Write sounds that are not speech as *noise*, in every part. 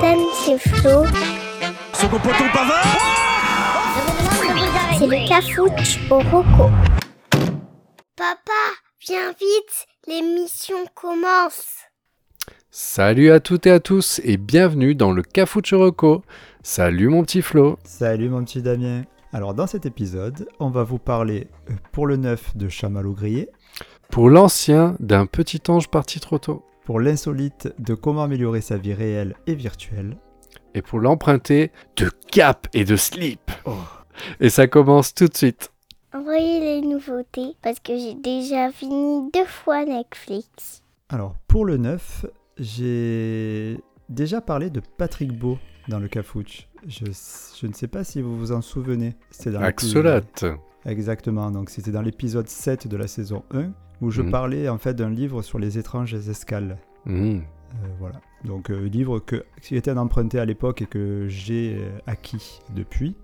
c'est Flo. Second poteau pavard C'est le cafouche au roco. Papa, viens vite, l'émission commence. Salut à toutes et à tous et bienvenue dans le Cafouche Reco. Salut mon petit Flo. Salut mon petit Damien. Alors dans cet épisode, on va vous parler euh, pour le neuf de Chamallow Grillé, Pour l'ancien d'un petit ange parti trop tôt. Pour l'insolite de comment améliorer sa vie réelle et virtuelle, Et pour l'emprunter de cap et de slip. Oh. Et ça commence tout de suite. Envoyez les nouveautés parce que j'ai déjà fini deux fois Netflix. Alors, pour le 9, j'ai déjà parlé de Patrick Beau dans le Cafouche. Je, je ne sais pas si vous vous en souvenez. C'était dans Axolot. Exactement, donc c'était dans l'épisode 7 de la saison 1 où je Mhm. parlais en fait d'un livre sur les étranges escales. Mmh. Euh, voilà. Donc, euh, livre que, qui était un emprunté à l'époque et que j'ai euh, acquis depuis.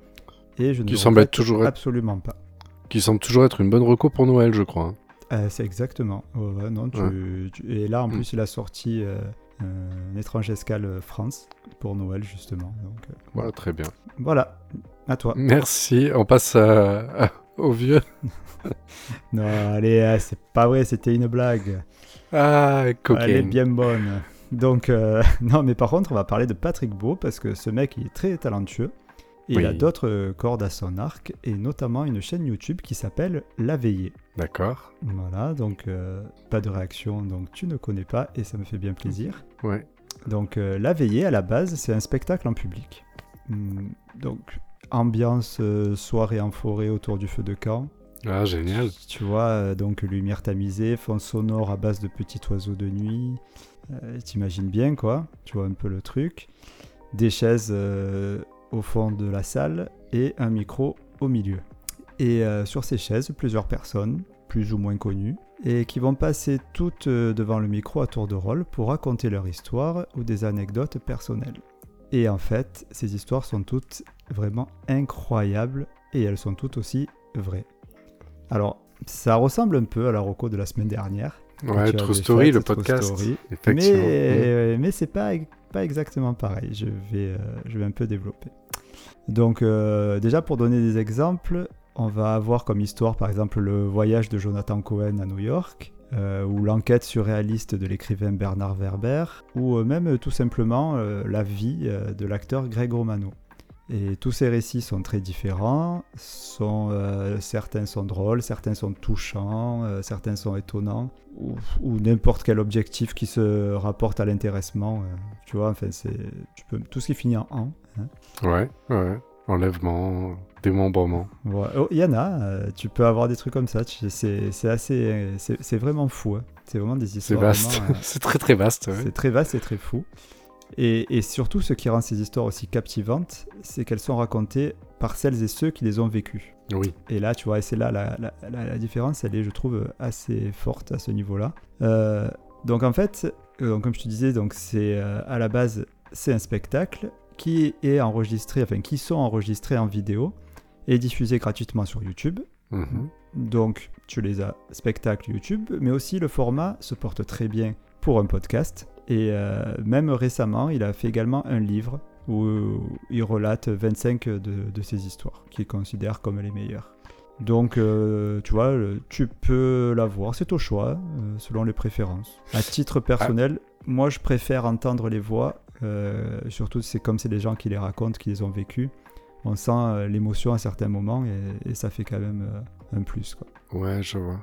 Et je ne Qui le semble être toujours être- absolument pas. Qui semble toujours être une bonne reco pour Noël, je crois. hein. Euh, c'est exactement. Non, tu- Ouais. tu- et là, en Mm. plus, il a sorti euh, un étrange escale France pour Noël, justement. Donc, Voilà, très bien. voilà. À toi. Merci. On passe à- au vieux. *laughs* Non, allez, euh, c'est pas vrai, c'était une blague. Ah, Elle est cocaine. bien bonne. Donc, euh, *laughs* non, mais par contre, on va parler de Patrick Beau parce que ce mec, il est très talentueux. Et il a d'autres cordes à son arc, et notamment une chaîne YouTube qui s'appelle La Veillée. D'accord. Voilà, donc euh, pas de réaction, donc tu ne connais pas, et ça me fait bien plaisir. Ouais. Donc euh, La Veillée, à la base, c'est un spectacle en public. Hmm, donc, ambiance euh, soirée en forêt autour du feu de camp. Ah, génial. Tu vois, euh, donc lumière tamisée, fond sonore à base de petits oiseaux de nuit. Euh, T'imagines bien, quoi. Tu vois un peu le truc. Des chaises au fond de la salle et un micro au milieu. Et sur ces chaises, plusieurs personnes, plus ou moins connues, et qui vont passer toutes devant le micro à tour de rôle pour raconter leur histoire ou des anecdotes personnelles. Et en fait, ces histoires sont toutes vraiment incroyables et elles sont toutes aussi vraies. Alors, ça ressemble un peu à la reco de la semaine dernière. Ouais, True Story, le True podcast. Story. Effectivement. Mmh. Mais, mais c'est pas, pas exactement pareil. Je vais, euh, je vais un peu développer. Donc, euh, déjà pour donner des exemples, on va avoir comme histoire par exemple le voyage de Jonathan Cohen à New York, euh, ou l'enquête surréaliste de l'écrivain Bernard Werber, ou même tout simplement la vie de l'acteur Greg Romano. Et tous ces récits sont très différents, sont, euh, certains sont drôles, certains sont touchants, euh, certains sont étonnants, ou, ou n'importe quel objectif qui se rapporte à l'intéressement. euh, tu vois, enfin, c'est tu peux, tout ce qui finit en an. hein. Ouais, ouais. Enlèvement, démembrement. Ouais. Oh, Il y en a, tu peux avoir des trucs comme ça, tu- c'est c'est assez. C'est c'est vraiment fou. hein. C'est vraiment des C'est histoires. vaste. vraiment, euh, *laughs* c'est très très vaste. ouais. C'est très vaste et très fou. Et, et surtout, ce qui rend ces histoires aussi captivantes, c'est qu'elles sont racontées par celles et ceux qui les ont vécues. Oui. Et là, tu vois, et c'est là la, la- la- la différence, elle est, je trouve, assez forte à ce niveau-là. Euh, donc en fait, euh, donc, comme je te disais, donc c'est euh, à la base, c'est un spectacle qui est enregistré, enfin qui sont enregistrés en vidéo et diffusés gratuitement sur YouTube. Mhm. Donc, tu les as spectacle YouTube, mais aussi le format se porte très bien pour un podcast. Et euh, même récemment, il a fait également un livre où il relate 25 de, de ses histoires, qu'il considère comme les meilleures. Donc, euh, tu vois, tu peux la voir, c'est au choix, euh, selon les préférences. À titre personnel, moi, je préfère entendre les voix, surtout c'est comme c'est des gens qui les racontent, qui les ont vécues. On sent l'émotion à certains moments et, et ça fait quand même un plus. Quoi. Ouais, je vois.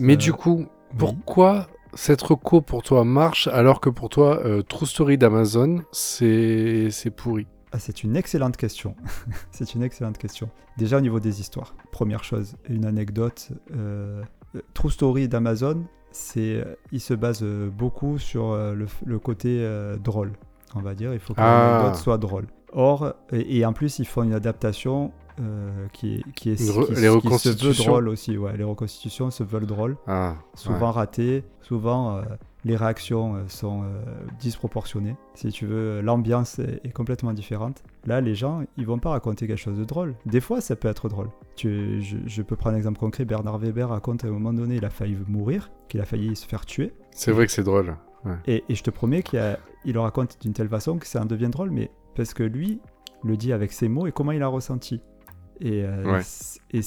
Mais du coup, Oui. Cette reco pour toi marche alors que pour toi, euh, True Story d'Amazon, c'est pourri Ah, c'est une excellente question. *laughs* c'est une excellente question. Déjà au niveau des histoires. Première chose, une anecdote. euh, euh, True Story d'Amazon, c'est, il se base beaucoup sur le, côté euh, drôle, on va dire. Il faut que Ah. l'anecdote soit drôle. Or, et, et en plus, ils font une adaptation euh, qui, est- qui, est, Une re- qui, les qui se veut drôle aussi. Ouais, les reconstitutions se veulent drôles. Ah, souvent ratées, souvent euh, les réactions euh, sont euh, disproportionnées. Si tu veux, l'ambiance est, est complètement différente. Là, les gens, ils vont pas raconter quelque chose de drôle. Des fois, ça peut être drôle. Tu, je, je peux prendre un exemple concret. Bernard Weber raconte à un moment donné, il a failli mourir, qu'il a failli se faire tuer. c'est vrai que c'est drôle. Ouais. Et, et je te promets qu'il le raconte d'une telle façon que ça en devient drôle, mais parce que lui le dit avec ses mots et comment il a ressenti. Et, euh, Ouais. et,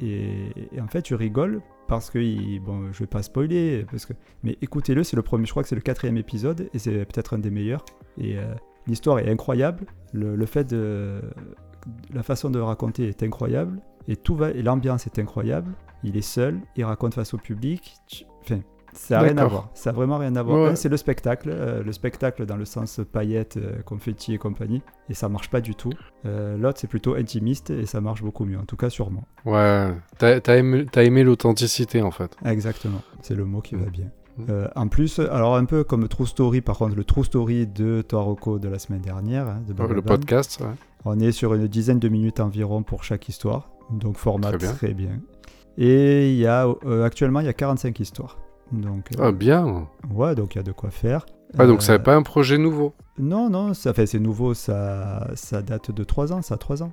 et- et en fait, tu rigoles parce que, il- bon, je vais pas spoiler, parce que, mais écoutez-le, c'est le premier, je crois que c'est le quatrième épisode et c'est peut-être un des meilleurs. Et euh, l'histoire est incroyable. Le, le fait de la façon de le raconter est incroyable et tout va et l'ambiance est incroyable. Il est seul, il raconte face au public. Tu- Enfin, ça n'a rien à voir. Ça a vraiment rien à voir. Ouais. C'est le spectacle, euh, le spectacle dans le sens paillettes, euh, confetti et compagnie, et ça marche pas du tout. Euh, L'autre, c'est plutôt intimiste et ça marche beaucoup mieux, en tout cas moi. Ouais, t'as aimé, l'authenticité en fait. Exactement, c'est le mot qui va Mm. bien. Mm. Euh, en plus, alors un peu comme True Story, par contre, le True Story de Toroko de la semaine dernière, hein, de le podcast, ouais. on est sur une dizaine de minutes environ pour chaque histoire, donc format Très très bien. bien. Et il y a, euh, actuellement, il y a 45 histoires. Donc, euh, Ah, bien. ouais, donc il y a de quoi faire. Ah, donc Euh, c'est pas un projet nouveau. Non, non, ça fait c'est nouveau, ça, ça date de 3 ans, ça a 3 ans.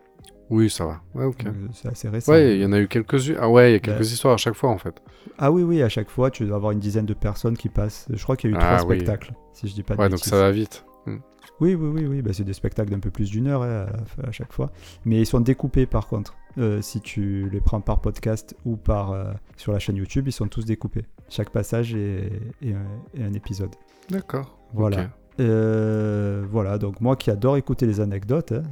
Oui, ça va. Ouais, ok. Donc, C'est assez récent. Ouais, il y en a eu quelques-unes. Ah ouais, il y a quelques Ouais. histoires à chaque fois en fait. Ah oui, oui, à chaque fois, tu dois avoir une dizaine de personnes qui passent. Je crois qu'il y a eu Ah trois oui. spectacles, si je dis pas de Ouais, donc ça va vite. Hmm. Oui, oui, oui, oui. Bah, c'est des spectacles d'un peu plus d'une heure hein, à chaque fois. Mais ils sont découpés par contre. Euh, si tu les prends par podcast ou par euh, sur la chaîne YouTube, ils sont tous découpés. Chaque passage est, est un, est un épisode. D'accord. Voilà. Euh, voilà, donc moi qui adore écouter les anecdotes, hein,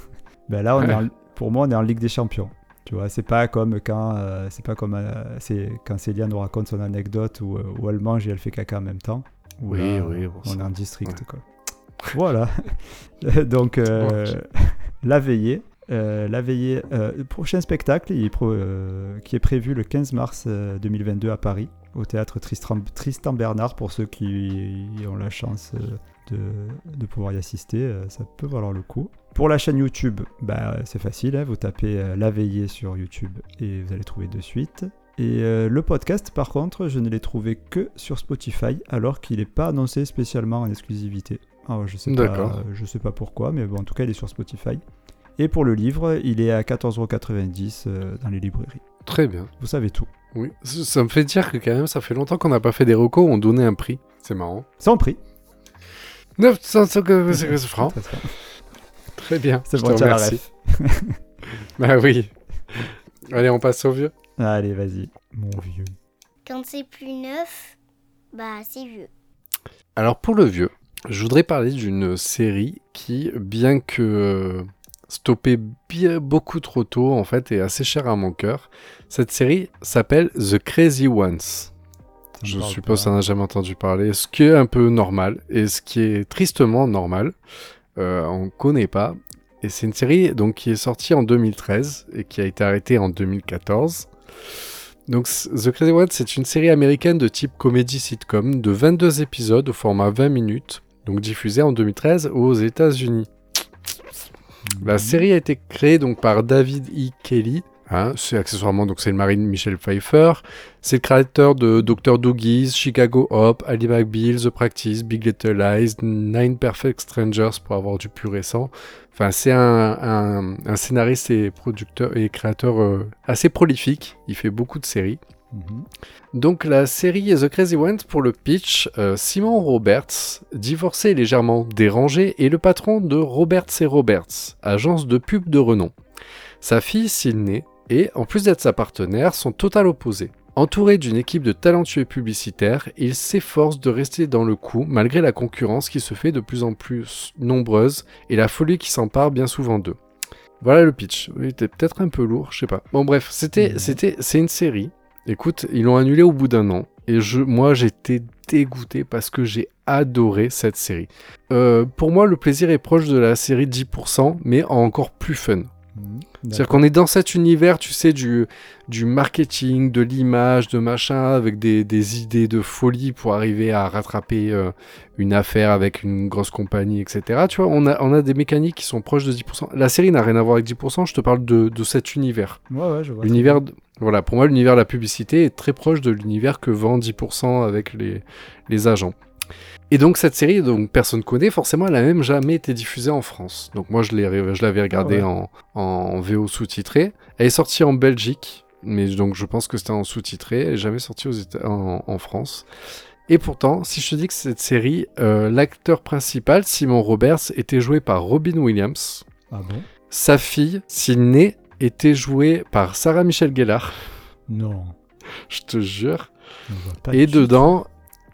*laughs* ben là, on est en- pour moi, on est en Ligue des Champions. Tu vois, c'est pas comme quand, c'est pas comme c'est quand Célia nous raconte son anecdote où, où elle mange et elle fait caca en même temps. Oui, là, oui, bon, on est en district, ouais. quoi. Voilà. *laughs* donc, Ouais. la veillée. Euh, la veillée, euh, le prochain spectacle il est pro- euh, qui est prévu le 15 mars euh, 2022 à Paris, au théâtre Tristan, Tristan Bernard, pour ceux qui ont la chance de, de pouvoir y assister, ça peut valoir le coup. Pour la chaîne YouTube, bah, c'est facile, hein, vous tapez La Veillée sur YouTube et vous allez trouver de suite. Et le podcast, par contre, je ne l'ai trouvé que sur Spotify, alors qu'il n'est pas annoncé spécialement en exclusivité. Alors, je sais pas, je sais pas pourquoi, mais bon, en tout cas, il est sur Spotify. Et pour le livre, il est à 14,90€ euh, dans les librairies. Très bien. Vous savez tout. Oui. Ça me fait dire que quand même, ça fait longtemps qu'on n'a pas fait des recos où on donnait un prix. C'est marrant. Sans prix. 950 francs. Très, bien. Très bien. C'est Je bon, ref. *laughs* Bah oui. Allez, on passe au vieux. Allez, vas-y, mon vieux. Quand c'est plus neuf, bah c'est vieux. Alors pour le vieux, je voudrais parler d'une série qui, bien que stoppée bien beaucoup trop tôt, en fait, est assez chère à mon cœur. Cette série s'appelle The Crazy Ones. Ça Je suppose ça n'a jamais entendu parler, ce qui est un peu normal et ce qui est tristement normal. Euh, on connaît pas. Et c'est une série donc qui est sortie en 2013 et qui a été arrêtée en 2014. Donc The Crazy Ones, c'est une série américaine de type comédie sitcom de 22 épisodes au format 20 minutes, donc diffusée en 2013 aux États-Unis. La Mhm. série a été créée donc par David E. Kelly. hein, c'est accessoirement donc c'est le mari de Michel Pfeiffer. C'est le créateur de Dr. Doogies, Chicago Hop, Ali McBeal, The Practice, Big Little Lies, Nine Perfect Strangers pour avoir du plus récent. Enfin, c'est un, un- un scénariste et producteur et créateur euh, assez prolifique. Il fait beaucoup de séries. Mhm. Donc la série The Crazy Ones pour le pitch, euh, Simon Roberts, divorcé et légèrement dérangé, est le patron de Roberts et Roberts, agence de pub de renom. Sa fille Sydney et, en plus d'être sa partenaire, sont total opposés. Entouré d'une équipe de talentueux publicitaires, il s'efforce de rester dans le coup malgré la concurrence qui se fait de plus en plus nombreuse et la folie qui s'empare bien souvent d'eux. Voilà le pitch. Il était peut-être un peu lourd, je sais pas. Bon bref, c'était, Mhm. c'était, c'est une série. Écoute, ils l'ont annulé au bout d'un an. Et je, moi, j'étais dégoûté parce que j'ai adoré cette série. Euh, pour moi, le plaisir est proche de la série 10%, mais encore plus fun. Mhm. C'est-à-dire qu'on est dans cet univers, tu sais, du, du marketing, de l'image, de machin, avec des, des idées de folie pour arriver à rattraper euh, une affaire avec une grosse compagnie, etc. Tu vois, on a, on a des mécaniques qui sont proches de 10%. La série n'a rien à voir avec 10%, je te parle de, de cet univers. Ouais, ouais, je vois. L'univers, voilà, pour moi, l'univers de la publicité est très proche de l'univers que vend 10% avec les, les agents. Et donc cette série, donc personne connaît, forcément, elle n'a même jamais été diffusée en France. Donc moi, je l'avais regardée Ah ouais. en, en VO sous-titré. Elle est sortie en Belgique, mais donc je pense que c'était en sous-titré. Elle n'est jamais sortie aux en, en France. Et pourtant, si je te dis que cette série, euh, l'acteur principal, Simon Roberts, était joué par Robin Williams. Ah bon? Sa fille, Sydney, était jouée par Sarah Michelle Gellar. Non. Je te jure. Et dedans,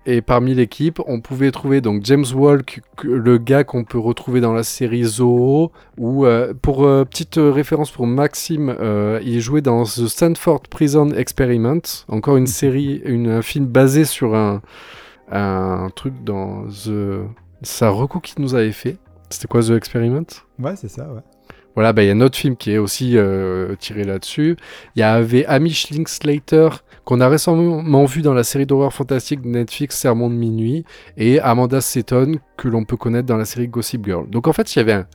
et parmi l'équipe, on pouvait trouver donc James Walk, le gars qu'on peut retrouver dans la série Zoo, ou euh, pour euh, petite euh, référence pour Maxime, euh, il jouait dans The Stanford Prison Experiment, encore une série, une, un film basé sur un, un truc dans The... Recours qu'il nous avait fait. C'était quoi The Experiment? Ouais, c'est ça, ouais. Voilà, bah, il y a un autre film qui est aussi euh, tiré là-dessus. Il y avait Amish Linklater, qu'on a récemment vu dans la série d'horreur fantastique de Netflix Sermon de minuit, et Amanda Seton, que l'on peut connaître dans la série Gossip Girl. Donc en fait, il y avait un,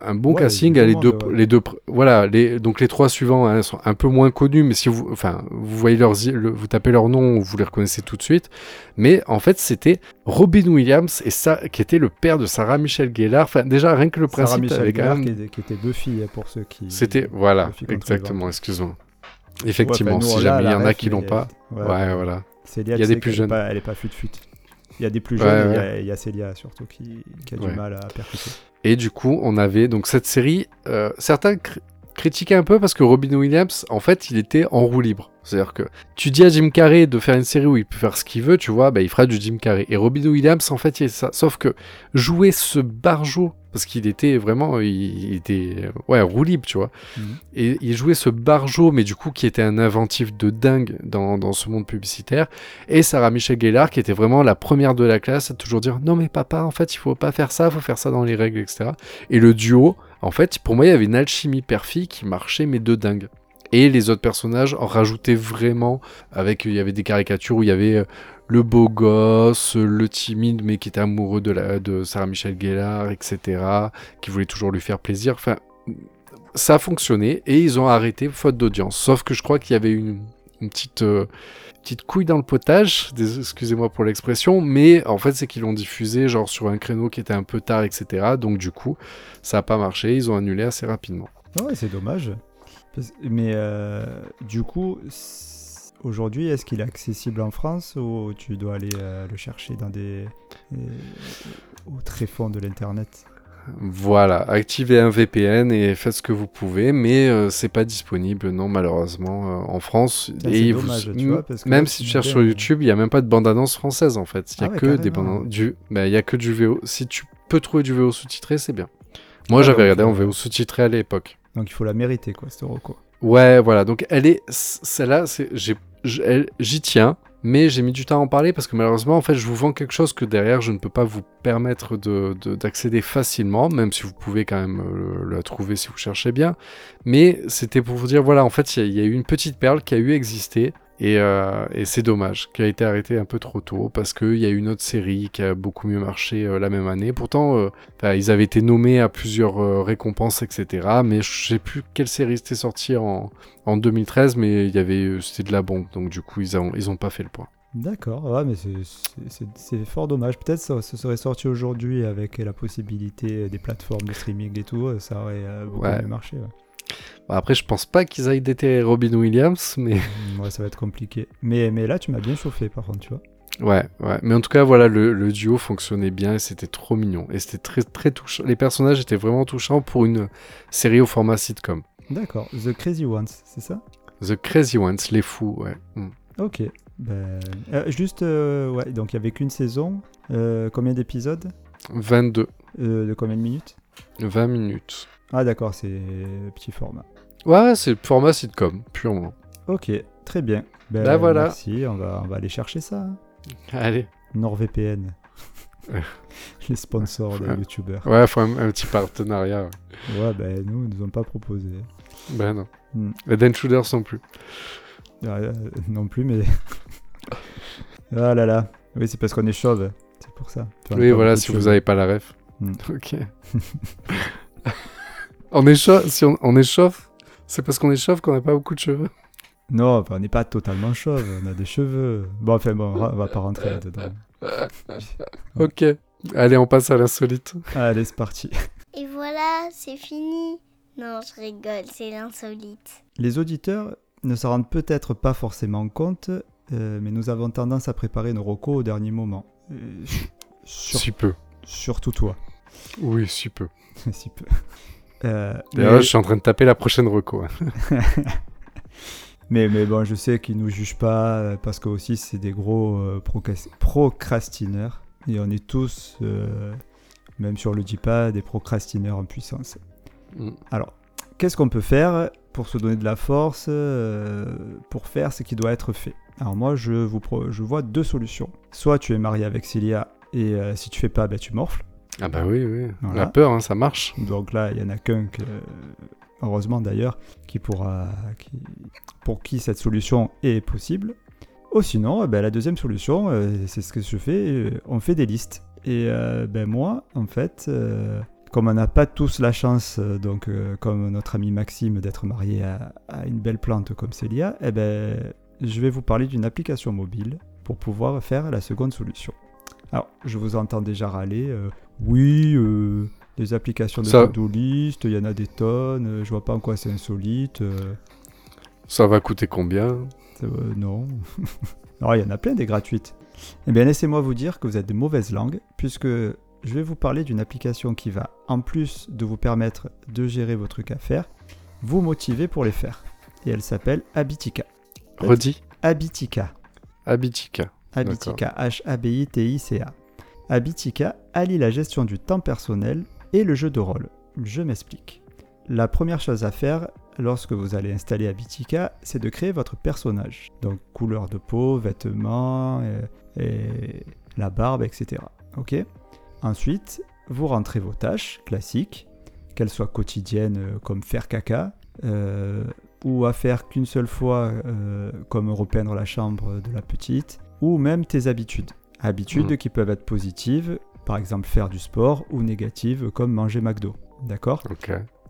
un- bon Ouais, casting. a Les deux, les deux, voilà, les, donc les trois suivants hein, sont un peu moins connus, mais si vous, enfin, vous voyez leurs, le- vous tapez leur nom, vous les reconnaissez tout de suite. Mais en fait, c'était Robin Williams et ça, qui était le père de Sarah Michelle Gellar. Enfin, déjà rien que le Sarah principe Michelle avait quand Gellar qui, était- qui était Buffy hein, pour ceux qui. c'était, voilà, exactement, excuse-moi. Ouais, Effectivement, nous, si jamais il y en a qui l'ont pas. Ouais, voilà. Il y a des plus jeunes. elle est pas fut-fut. Il y a des plus jeunes, il y a- ouais. il y, a Célia surtout qui, qui a Ouais. du mal à percuter. Et du coup, on avait donc cette série. euh, certains cr- critiquaient un peu parce que Robin Williams, en fait, il était en roue libre. C'est-à-dire que tu dis à Jim Carrey de faire une série où il peut faire ce qu'il veut, tu vois, bah, il fera du Jim Carrey. Et Robin Williams, en fait, il est ça. Sauf que jouer ce barjot, parce qu'il était vraiment, il, il était, ouais, roue libre, tu vois. Mhm. Et il jouait ce barjot, mais du coup, qui était un inventif de dingue dans, dans ce monde publicitaire. Et Sarah Michelle Gellar, qui était vraiment la première de la classe, à toujours dire non, mais papa, en fait, il faut pas faire ça, il faut faire ça dans les règles, etc. Et le duo, en fait, pour moi, il y avait une alchimie père-fille qui marchait, mais de dingue. Et les autres personnages en rajoutaient vraiment, avec, il y avait des caricatures où il y avait euh, le beau gosse, le timide, mais qui était amoureux de, la, de Sarah Michelle Gellar, etc., qui voulait toujours lui faire plaisir. Enfin, ça a fonctionné et ils ont arrêté faute d'audience. Sauf que je crois qu'il y avait une, petite, euh, petite couille dans le potage, excusez-moi pour l'expression, mais en fait c'est qu'ils l'ont diffusé genre sur un créneau qui était un peu tard, etc. Donc du coup, ça n'a pas marché, ils ont annulé assez rapidement. Ouais, c'est dommage. Mais euh, du coup, aujourd'hui, est-ce qu'il est accessible en France ou tu dois aller euh, le chercher dans des. euh, au tréfonds de l'internet? Voilà, activez un VPN et faites ce que vous pouvez, mais euh, c'est pas disponible, non, malheureusement, euh, en France. Ça, et c'est vous- dommage, tu m- vois, parce que même si tu cherches sur YouTube, il y a même pas de bande-annonce française en fait. Il y a Ah ouais, que des carrément. bandes du, bah, y a que du VO. Si tu peux trouver du VO sous-titré, c'est bien. Moi, Ouais, j'avais regardé en VO sous-titré à l'époque. Donc il faut la mériter, quoi, cette reco. Ouais, voilà. Donc elle est, celle-là, j'ai, j'y tiens, mais j'ai mis du temps à en parler parce que malheureusement, en fait, je vous vends quelque chose que derrière, je ne peux pas vous permettre de, de- d'accéder facilement, même si vous pouvez quand même euh, la trouver si vous cherchez bien. Mais c'était pour vous dire, voilà, en fait, il y a eu une petite perle qui a eu existé. Et, euh, et c'est dommage, qui a été arrêtée un peu trop tôt, parce qu'il y a eu une autre série qui a beaucoup mieux marché euh, la même année. Pourtant, euh, Enfin, ils avaient été nommés à plusieurs récompenses, etc. Mais je sais plus quelle série c'était sortie en, en 2013, mais il y avait, c'était de la bombe. Donc du coup, ils ont, ils ont pas fait le point. D'accord, ouais, mais c'est- fort dommage. Peut-être ça, ça serait sorti aujourd'hui avec la possibilité des plateformes de streaming et tout, ça aurait beaucoup Ouais. mieux marché. Ouais. Bon, après, je pense pas qu'ils aillent déterrer Robin Williams, mais *laughs* ouais, ça va être compliqué. Mais, mais là, tu m'as bien chauffé, par contre, tu vois. ouais, ouais. Mais en tout cas, voilà, le, le duo fonctionnait bien et c'était trop mignon. Et c'était très, très touchant. Les personnages étaient vraiment touchants pour une série au format sitcom. D'accord, The Crazy Ones, c'est ça? The Crazy Ones, les fous, ouais. Mm. Ok. Ben, euh, juste, euh, ouais, donc il y avait qu'une saison. Euh, combien d'épisodes? 22, Euh, De combien de minutes? 20 minutes. Ah, d'accord, c'est petit format. Ouais, c'est format sitcom, purement. Ok, très bien. Ben, Bah, voilà. Merci, on va, on va aller chercher ça. hein. Allez. NordVPN. Ouais. *laughs* Les sponsors des youtubeurs. Ouais, faut un, un petit partenariat. ouais. Ouais, ben nous, ils nous ont pas proposé. Ben non. Hmm. Et Dan Shooters non plus. Euh, non plus, mais. *laughs* ah là là. Oui, c'est parce qu'on est chauve. C'est pour ça. Oui, voilà, si vous avez pas la ref. Hmm. *laughs* Ok. on échauffe, si on, on échauffe, c'est parce qu'on échauffe qu'on n'a pas beaucoup de cheveux. Non, on n'est pas totalement chauve. On a des cheveux. Bon, enfin, bon, on va pas rentrer là-dedans. *laughs* Ok. Allez, on passe à l'insolite. Allez, c'est parti. Et voilà, c'est fini. Non, je rigole, c'est l'insolite. Les auditeurs ne s'en rendent peut-être pas forcément compte, euh, mais nous avons tendance à préparer nos recos au dernier moment. Euh, sur- Si peu. surtout toi, Oui, si peu. *laughs* si peu. Euh, D'ailleurs, mais- je suis en train de taper la prochaine reco. *laughs* Mais, mais bon, je sais qu'ils nous jugent pas euh, parce que aussi c'est des gros euh, procras- procrastineurs. Et on est tous, euh, même sur le pas, des procrastineurs en puissance. Mm. Alors, qu'est-ce qu'on peut faire pour se donner de la force euh, pour faire ce qui doit être fait? Alors moi, je, vous je vois deux solutions. Soit tu es marié avec Célia et si tu fais pas, ben, tu morfles. Ah bah oui, oui. Voilà. La peur, hein, ça marche. Donc là, il y en a qu'un, que, heureusement d'ailleurs, qui pour qui cette solution est possible. Ou sinon, eh ben, la deuxième solution, euh, c'est ce que je fais, euh, on fait des listes. Et euh, ben, moi, en fait, comme on n'a pas tous la chance, donc comme notre ami Maxime, d'être marié à, une belle plante comme Célia, eh ben, je vais vous parler d'une application mobile pour pouvoir faire la seconde solution. Alors, je vous entends déjà râler. oui, euh, les applications de Ça- to-do list, il y en a des tonnes, euh, je vois pas en quoi c'est insolite. euh, Ça va coûter combien? Ça non. *laughs* Alors, il y en a plein des gratuites. Eh bien, laissez-moi vous dire que vous êtes de mauvaise langue, puisque je vais vous parler d'une application qui va, en plus de vous permettre de gérer vos trucs à faire, vous motiver pour les faire. Et elle s'appelle Habitica. Redis Habitica. Habitica. Habitica, H-A-B-I-T-I-C-A. Habitica allie la gestion du temps personnel et le jeu de rôle. Je m'explique. La première chose à faire lorsque vous allez installer Habitica, c'est de créer votre personnage. Donc couleur de peau, vêtements, et, et la barbe, etc. Ok? Ensuite, vous rentrez vos tâches classiques, qu'elles soient quotidiennes euh, comme faire caca, euh, ou à faire qu'une seule fois euh, comme repeindre la chambre de la petite, ou même tes habitudes. Habitudes Mhm. qui peuvent être positives, par exemple faire du sport, ou négatives comme manger McDo. D'accord?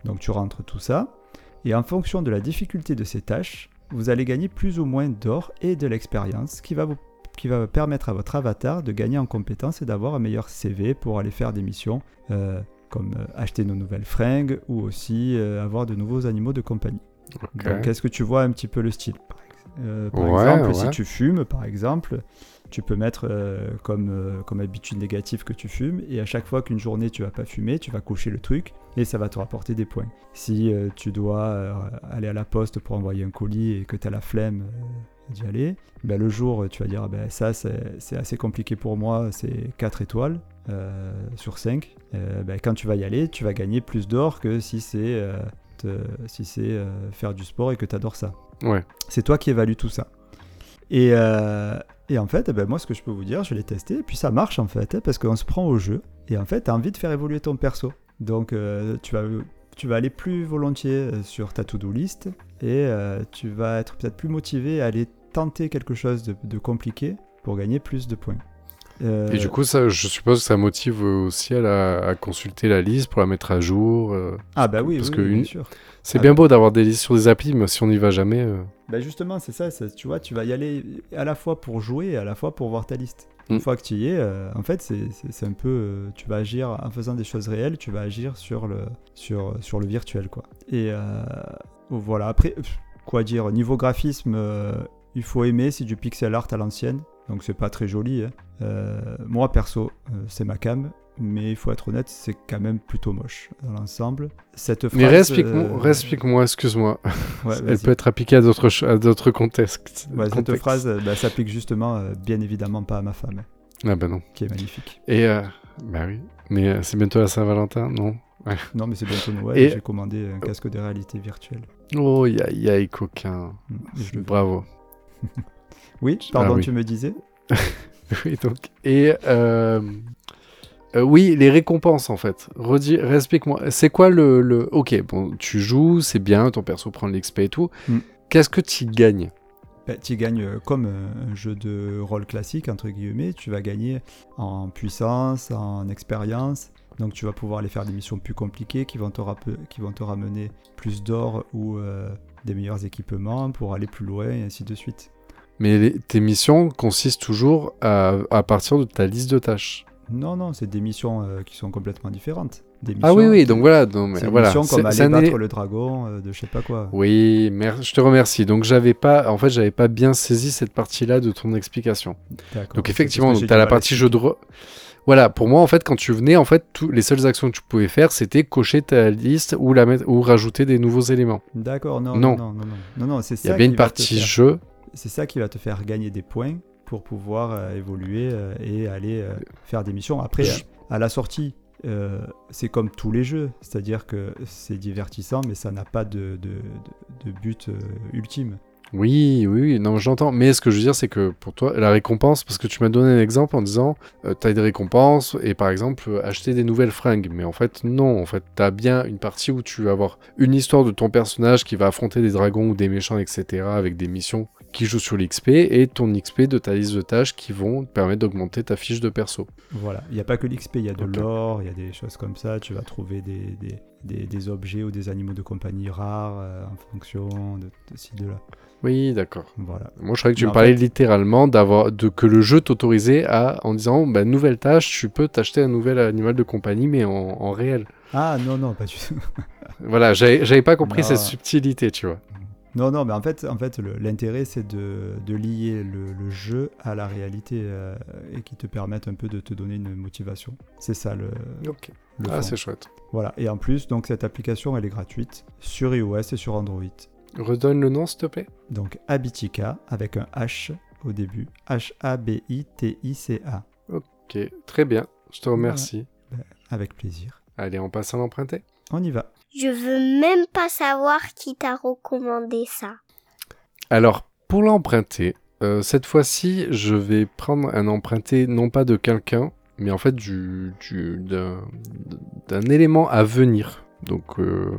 Donc tu rentres tout ça, et en fonction de la difficulté de ces tâches, vous allez gagner plus ou moins d'or et de l'expérience qui va vous qui va permettre à votre avatar de gagner en compétences et d'avoir un meilleur CV pour aller faire des missions euh, comme euh, acheter nos nouvelles fringues ou aussi euh, avoir de nouveaux animaux de compagnie. Ok. Donc est-ce que tu vois un petit peu le style? Par, ex- par Ouais, exemple, ouais. si tu fumes, par exemple, tu peux mettre euh, comme, euh, comme habitude négative que tu fumes, et à chaque fois qu'une journée tu vas pas fumer, tu vas cocher le truc, et ça va te rapporter des points. Si euh, tu dois aller à la poste pour envoyer un colis et que tu as la flemme d'y aller, ben, le jour tu vas dire, Ah ben, ça c'est assez compliqué pour moi, c'est 4 étoiles. sur 5, ben, quand tu vas y aller, tu vas gagner plus d'or que si c'est si c'est faire du sport et que tu adores ça. Ouais. C'est toi qui évalue tout ça. Et, euh, et en fait, eh ben, moi, ce que je peux vous dire, je l'ai testé, et puis ça marche en fait, hein, parce qu'on se prend au jeu, et en fait, tu envie de faire évoluer ton perso. Donc, euh, tu, vas, tu vas aller plus volontiers euh, sur ta to-do list, et euh, tu vas être peut-être plus motivé à aller tenter quelque chose de compliqué pour gagner plus de points. Euh, Et du coup, ça, je suppose que ça motive aussi à, la- à consulter la liste pour la mettre à jour. euh. ah bah oui, parce oui, que oui, bien sûr. C'est Ah bien bah. beau d'avoir des listes sur des applis, mais si on n'y va jamais. euh, Bah justement, c'est ça, tu vois, tu vas y aller à la fois pour jouer et à la fois pour voir ta liste. Une Mm. fois que tu y es, en fait, c'est- un peu, tu vas agir en faisant des choses réelles, tu vas agir sur le, sur, sur le virtuel, quoi. Et voilà, après, quoi dire, niveau graphisme, il faut aimer, c'est du pixel art à l'ancienne, donc c'est pas très joli. hein. Euh, moi, perso, euh, c'est ma cam. Mais il faut être honnête, c'est quand même plutôt moche dans l'ensemble. Cette phrase. Mais réexplique-moi, euh, excuse-moi. ouais, *laughs* Elle peut être appliquée à d'autres ch- à d'autres contextes. Ouais, cette contextes. phrase bah, s'applique justement, euh, bien évidemment, pas à ma femme, Ah bah non. qui est magnifique. Et euh, bah oui. Mais c'est bientôt la Saint-Valentin, non? Non, mais c'est bientôt Noël, Et- j'ai commandé un casque de réalité virtuelle. Oh, y y a coquin. Mm, je le- Bravo. *laughs* Oui, pardon, Ah oui. tu me disais? *laughs* *laughs* Donc. Et euh, euh, oui, les récompenses en fait. Redis, explique-moi. C'est quoi le, le. Ok, bon, tu joues, c'est bien, ton perso prend l'XP et tout. Mm. Qu'est-ce que tu gagnes? Bah, Tu gagnes euh, comme euh, un jeu de rôle classique, entre guillemets, tu vas gagner en puissance, en expérience. Donc tu vas pouvoir aller faire des missions plus compliquées qui vont te, rappe- qui vont te ramener plus d'or ou euh, des meilleurs équipements pour aller plus loin et ainsi de suite. Mais les- tes missions consistent toujours à, à partir de ta liste de tâches. Non, non, c'est des missions euh, qui sont complètement différentes. Des Ah oui, missions- oui, donc voilà. non, mais C'est une voilà. mission C'est- comme aller battre le dragon euh, de je sais pas quoi. Oui, je te remercie. Donc j'avais pas, en fait, j'avais pas bien saisi cette partie-là de ton explication. D'accord. Donc effectivement, tu as la partie jeu de. Voilà, pour moi, en fait, quand tu venais, en fait, les seules actions que tu pouvais faire, c'était cocher ta liste ou la mettre ou rajouter des nouveaux éléments. D'accord, non, Non. non, non, non, non, non, Il y avait une partie jeu. C'est ça qui va te faire gagner des points pour pouvoir euh, évoluer euh, et aller euh, faire des missions. Après, à la sortie, c'est comme tous les jeux, c'est-à-dire que c'est divertissant, mais ça n'a pas de, de, de- de but ultime. Oui, oui, oui, non, j'entends. Mais ce que je veux dire, c'est que pour toi, la récompense, parce que tu m'as donné un exemple en disant, euh, t'as des récompenses et par exemple acheter des nouvelles fringues. Mais en fait, non. En fait, t'as bien une partie où tu vas avoir une histoire de ton personnage qui va affronter des dragons ou des méchants, etc., avec des missions qui jouent sur l'XP et ton XP de ta liste de tâches qui vont te permettre d'augmenter ta fiche de perso. Voilà, il n'y a pas que l'XP, il y a de l'or, il y a des choses comme ça, tu vas trouver des, des, des- des objets ou des animaux de compagnie rares euh, en fonction de, de ci, de là. Oui, d'accord. Voilà. Moi, je croyais que tu me en parlais fait- littéralement d'avoir de que le jeu t'autorisait à en disant bah, nouvelle tâche, tu peux t'acheter un nouvel animal de compagnie mais en, en réel. Ah non, non, pas du tout. *laughs* Voilà, j'avais j'avais pas compris Non. cette subtilité, tu vois. Non, non, mais en fait, en fait l'intérêt, c'est de, de lier le, le jeu à la réalité euh, et qui te permettent un peu de te donner une motivation. C'est ça le, Ok. le Ah, c'est chouette. Voilà, et en plus, donc cette application, elle est gratuite sur iOS et sur Android. Redonne le nom, s'il te plaît. Donc Habitica avec un H au début. H-A-B-I-T-I-C-A. Ok, très bien. Je te remercie. Avec plaisir. Allez, on passe à l'emprunter. On y va. Je veux même pas savoir qui t'a recommandé ça. Alors, pour l'emprunter, euh, cette fois-ci, je vais prendre un emprunté non pas de quelqu'un, mais en fait du, du- d'un, d'un élément à venir. Donc, euh,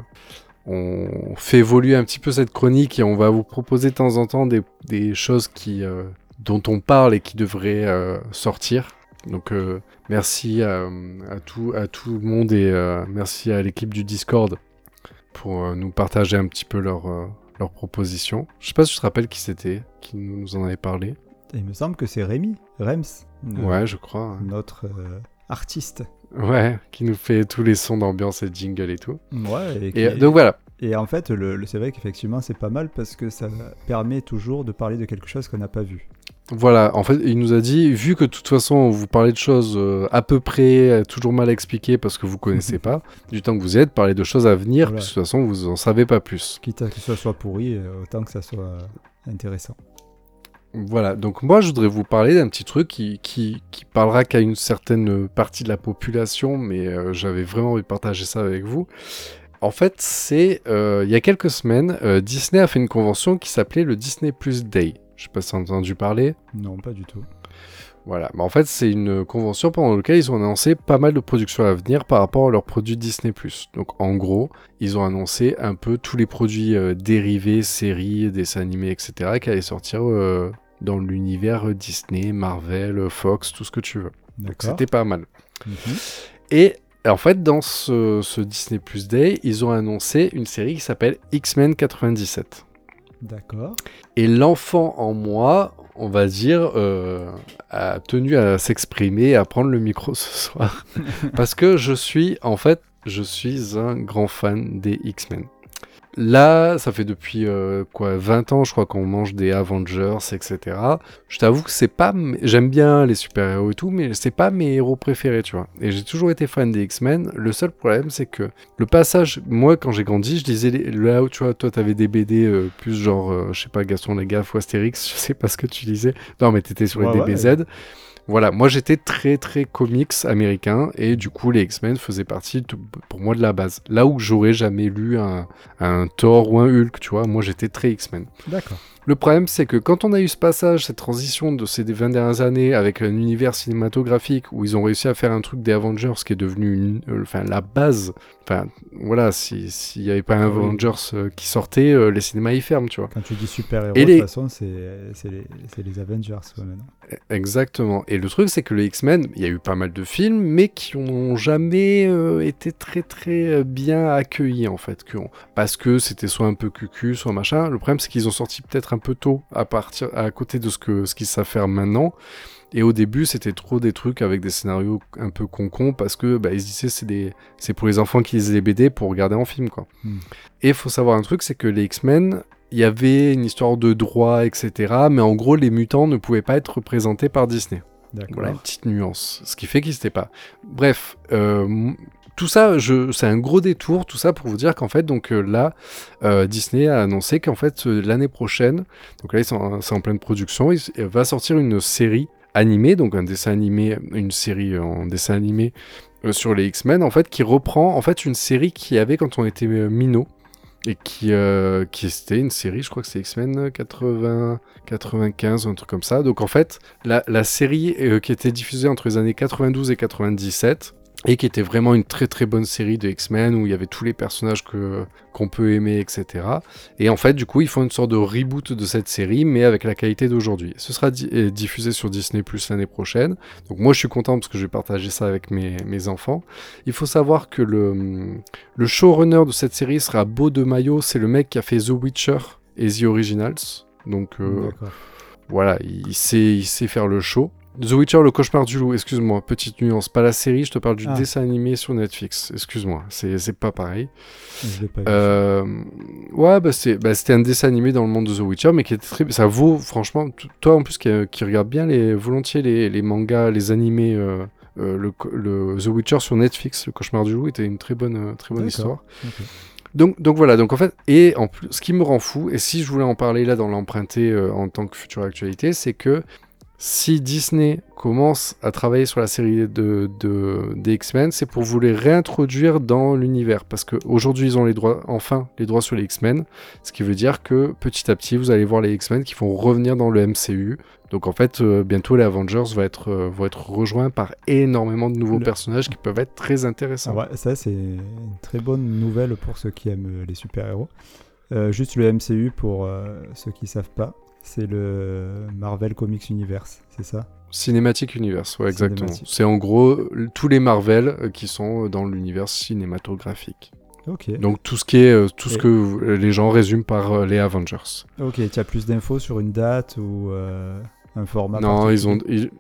on fait évoluer un petit peu cette chronique et on va vous proposer de temps en temps des, choses qui, euh, dont on parle et qui devraient sortir. Donc, euh, merci à, à tout, à tout le monde et euh, merci à l'équipe du Discord pour euh, nous partager un petit peu leurs leurs propositions. Je sais pas si tu te rappelles qui c'était, qui nous en avait parlé. Il me semble que c'est Rémi, Rems, Ouais, je crois. hein. notre artiste. Ouais, qui nous fait tous les sons d'ambiance et jingle et tout. Ouais, et, Et qui- donc voilà. et en fait, le, le- c'est vrai qu'effectivement, c'est pas mal parce que ça permet toujours de parler de quelque chose qu'on n'a pas vu. Voilà, en fait, il nous a dit, vu que de toute façon, vous parlez de choses euh, à peu près, euh, toujours mal expliquées parce que vous connaissez pas, *laughs* du temps que vous y êtes, parlez de choses à venir, Voilà. puisque de toute façon, vous en savez pas plus. Quitte à que ça soit pourri, euh, autant que ça soit intéressant. Voilà, donc moi, je voudrais vous parler d'un petit truc qui, qui, qui parlera qu'à une certaine partie de la population, mais euh, j'avais vraiment envie de partager ça avec vous. En fait, c'est euh, il y a quelques semaines, Disney a fait une convention qui s'appelait le Disney Plus Day. Je sais pas si tu as entendu parler. Non, pas du tout. Voilà, mais en fait, c'est une convention pendant laquelle ils ont annoncé pas mal de productions à venir par rapport à leurs produits Disney+. Donc, en gros, ils ont annoncé un peu tous les produits euh, dérivés, séries, dessins animés, etc., qui allaient sortir euh, dans l'univers Disney, Marvel, Fox, tout ce que tu veux. Donc, c'était pas mal. Mhm. Et en fait, dans ce, ce Disney Plus Day, ils ont annoncé une série qui s'appelle X-Men 97. D'accord. Et l'enfant en moi, on va dire, euh, a tenu à s'exprimer, à prendre le micro *laughs* ce soir. *laughs* Parce que je suis, en fait, je suis un grand fan des X-Men. Là, ça fait depuis euh, quoi 20 ans, je crois qu'on mange des Avengers, etc. Je t'avoue que c'est pas, j'aime bien les super-héros et tout, mais c'est pas mes héros préférés, tu vois. Et j'ai toujours été fan des X-Men. Le seul problème, c'est que le passage, moi, quand j'ai grandi, je lisais les- là où tu vois, toi, t'avais des BD euh, plus genre, euh, je sais pas, Gaston Lagaffe ou Astérix, je sais pas ce que tu lisais. Non, mais t'étais sur les ouais. Voilà, moi j'étais très très comics américain et du coup les X-Men faisaient partie pour moi de la base. Là où j'aurais jamais lu un Thor ou un Hulk, tu vois, moi j'étais très X-Men. D'accord. Le problème, c'est que quand on a eu ce passage, cette transition de ces 20 dernières années avec un univers cinématographique où ils ont réussi à faire un truc des Avengers qui est devenu une- euh, enfin, la base, enfin voilà, si- s'il n'y avait pas un. Avengers euh, qui sortait, euh, les cinémas y ferment, tu vois. Quand tu dis super-héros, de les- toute façon, c'est les, les Avengers ouais, maintenant. Exactement. Et le truc, c'est que les X-Men, il y a eu pas mal de films, mais qui n'ont jamais été très très bien accueillis en fait. Parce que c'était soit un peu cucu, soit machin. Le problème, c'est qu'ils ont sorti peut-être un peu tôt à partir à côté de ce que ce qu'ils savent faire maintenant. Et au début, c'était trop des trucs avec des scénarios un peu con parce que bah, ils se disaient c'est des c'est pour les enfants qui lisent les BD pour regarder en film quoi. Hmm. Et faut savoir un truc, c'est que les X-Men, il y avait une histoire de droit, etc. Mais en gros, les mutants ne pouvaient pas être représentés par Disney. D'accord. Voilà une petite nuance, ce qui fait qu'ils n'étaient pas. Bref, euh, tout ça, c'est un gros détour, tout ça pour vous dire qu'en fait, donc euh, là, euh, Disney a annoncé qu'en fait euh, l'année prochaine, donc là c'est en pleine production, il, va sortir une série animée, donc un dessin animé, une série en dessin animé sur les X-Men, en fait, qui reprend en fait une série qu'il y avait quand on était minot. Et qui, c'était une série, je crois que c'est X-Men 80, 95, un truc comme ça. Donc en fait, la, série qui était diffusée entre les années 92 et 97 et qui était vraiment une très très bonne série de X-Men où il y avait tous les personnages que qu'on peut aimer, etc. Et en fait, du coup, ils font une sorte de reboot de cette série, mais avec la qualité d'aujourd'hui. Ce sera di- euh, diffusé sur Disney Plus l'année prochaine. Donc moi, je suis content parce que je vais partager ça avec mes, mes enfants. Il faut savoir que le, le showrunner de cette série sera Beau de Mayo, c'est le mec qui a fait The Witcher et The Originals. Donc euh, voilà, il sait, il sait faire le show. The Witcher, le cauchemar du loup, excuse-moi, petite nuance, pas la série, je te parle du Ah. dessin animé sur Netflix, excuse-moi, c'est pas pareil. Pas. Euh, ouais, bah bah, c'était un dessin animé dans le monde de The Witcher, mais qui était très, ça vaut franchement, toi en plus qui, qui regarde bien les, volontiers les, les mangas, les animés, euh, euh, le, The Witcher sur Netflix, le cauchemar du loup était une très bonne, euh, très bonne histoire. Donc, donc voilà, donc en fait, et en plus, ce qui me rend fou, et si je voulais en parler là dans l'emprunté euh, en tant que future actualité, c'est que si Disney commence à travailler sur la série de, de- des X-Men, c'est pour vous les réintroduire dans l'univers. Parce qu'aujourd'hui, ils ont les droits, enfin, les droits sur les X-Men. Ce qui veut dire que petit à petit, vous allez voir les X-Men qui vont revenir dans le MCU. Donc en fait, euh, bientôt, les Avengers vont être, euh, vont être rejoints par énormément de nouveaux Le- personnages qui peuvent être très intéressants. Ah ouais, ça, c'est une très bonne nouvelle pour ceux qui aiment les super-héros. Euh, juste le MCU, pour ceux qui savent pas, c'est le Marvel Comics Universe, c'est ça? Cinématique Universe, ouais, exactement. C'est en gros euh, tous les Marvel euh, qui sont euh, dans l'univers cinématographique. Ok. Donc tout ce qui est, tout ce Et- que les gens résument par les Avengers. Ok, tu as plus d'infos sur une date ou euh, un format non, ils ont, ils-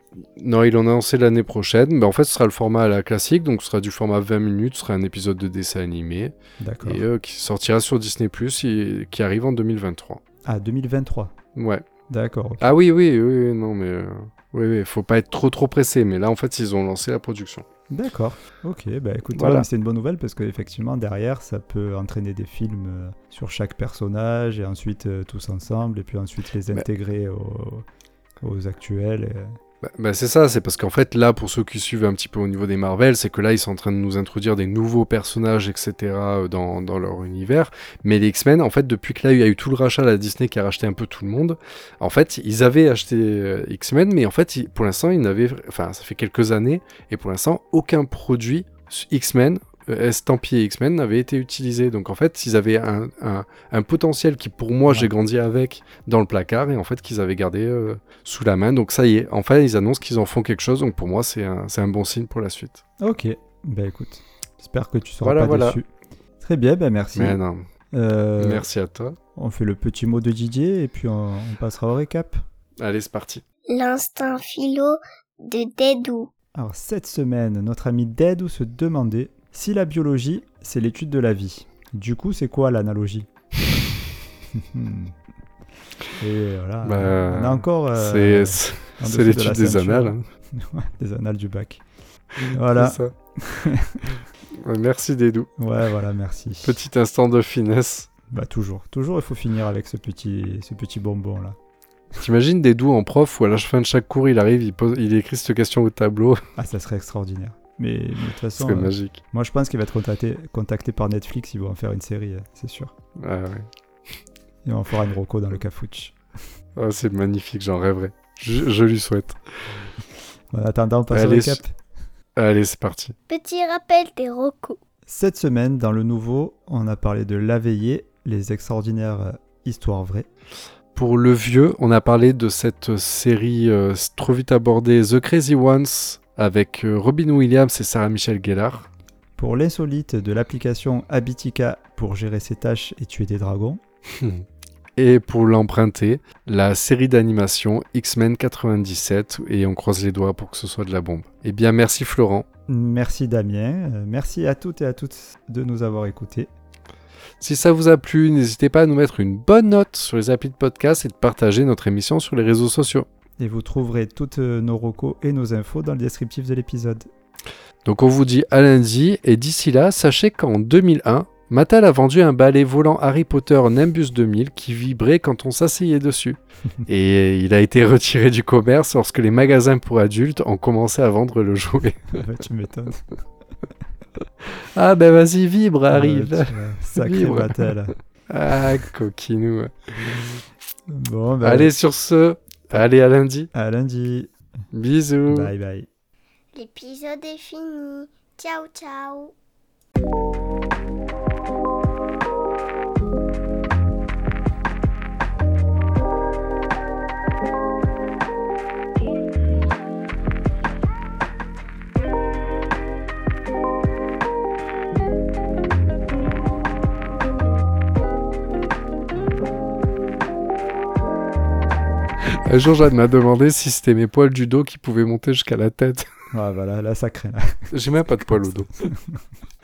non, ils l'ont annoncé l'année prochaine. Mais en fait, ce sera le format à la classique, donc ce sera du format 20 minutes, ce sera un épisode de dessin animé D'accord. et euh, qui sortira sur Disney Plus qui arrive en 2023. Ah, 2023. Ouais. D'accord. Ah oui, oui, oui, non, mais euh, oui, oui, faut pas être trop trop pressé. Mais là, en fait, ils ont lancé la production. D'accord. Ok, bah écoute, Voilà. ouais, c'est une bonne nouvelle parce qu'effectivement, derrière, ça peut entraîner des films euh, sur chaque personnage et ensuite euh, tous ensemble et puis ensuite les Bah. intégrer aux, aux actuels. et- Bah, bah, c'est ça, c'est parce qu'en fait là, pour ceux qui suivent un petit peu au niveau des Marvel, c'est que là ils sont en train de nous introduire des nouveaux personnages, etc. euh, dans, leur univers. Mais les X-Men, en fait, depuis que là il y a eu tout le rachat, la Disney qui a racheté un peu tout le monde, en fait, ils avaient acheté euh, X-Men, mais en fait, pour l'instant, ils n'avaient, enfin, ça fait quelques années, et pour l'instant, aucun produit X-Men estampillé X-Men n'avait été utilisé. Donc en fait, ils avaient un, un- un potentiel qui pour moi Ouais. j'ai grandi avec dans le placard et en fait qu'ils avaient gardé euh, sous la main. Donc ça y est, enfin ils annoncent qu'ils en font quelque chose. Donc pour moi c'est un, c'est un bon signe pour la suite. Ok, bah écoute, j'espère que tu seras Voilà, pas voilà. déçu. Très bien, bah merci. Mais non, Euh, merci à toi. On fait le petit mot de Didier et puis on, on passera au récap. Allez c'est parti. L'instinct philo de Dédou. Alors cette semaine, notre ami Dedou se demandait si la biologie, c'est l'étude de la vie. Du coup, c'est quoi l'analogie *laughs* Et voilà, Bah, on a encore euh, c'est de l'étude des annales. hein. *laughs* Des annales du bac. Voilà, C'est ça. *laughs* Merci Dédou. ouais, voilà, merci. Petit instant de finesse. Bah toujours, toujours, il faut finir avec ce petit, ce petit bonbon là. T'imagines Dédou en prof où à la fin de chaque cours il arrive, il, pose, il écrit cette question au tableau. Ah, ça serait extraordinaire. Mais, mais de toute façon, euh, magique. moi je pense qu'il va être contacté, contacté par Netflix, ils vont en faire une série, euh, c'est sûr. Ah, ouais. Et on fera une roco dans le cafouche. Ah, *laughs* c'est magnifique, j'en rêverais. Je, je lui souhaite. En attendant, on passe au Allez, récap. Allez, c'est parti. Petit rappel des rocos. Cette semaine, dans le nouveau, on a parlé de La Veillée, les extraordinaires euh, histoires vraies. Pour le vieux, on a parlé de cette série euh, trop vite abordée The Crazy Ones avec euh, Robin Williams et Sarah Michelle Gellar. Pour l'insolite de l'application Habitica pour gérer ses tâches et tuer des dragons. *laughs* Et pour l'emprunter, la série d'animation X-Men 97, et on croise les doigts pour que ce soit de la bombe. Eh bien, merci Florent. Merci Damien, Euh, merci à toutes et à toutes de nous avoir écoutés. Si ça vous a plu, n'hésitez pas à nous mettre une bonne note sur les applis de podcast et de partager notre émission sur les réseaux sociaux. Et vous trouverez toutes euh, nos recos et nos infos dans le descriptif de l'épisode. Donc on vous dit à lundi, et d'ici là, sachez qu'en 2001, Mattel a vendu un balai volant Harry Potter Nimbus 2000 qui vibrait quand on s'asseyait dessus. *laughs* et il a été retiré du commerce lorsque les magasins pour adultes ont commencé à vendre le jouet. *laughs* Tu m'étonnes. *laughs* ah ben vas-y, vibre, arrive. Vois, Sacré Vibre. Mattel. Ah, coquinou. Bon, bah, Allez, sur ce, allez à lundi. à lundi. Bisous. Bye bye. L'épisode est fini. Ciao, ciao. Un jour, Jeanne m'a demandé si c'était mes poils du dos qui pouvaient monter jusqu'à la tête. Ouais, voilà, là, ça craint. là. J'ai même pas de poils au dos. *laughs*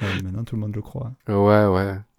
Ouais, maintenant, tout le monde le croit. Ouais, ouais.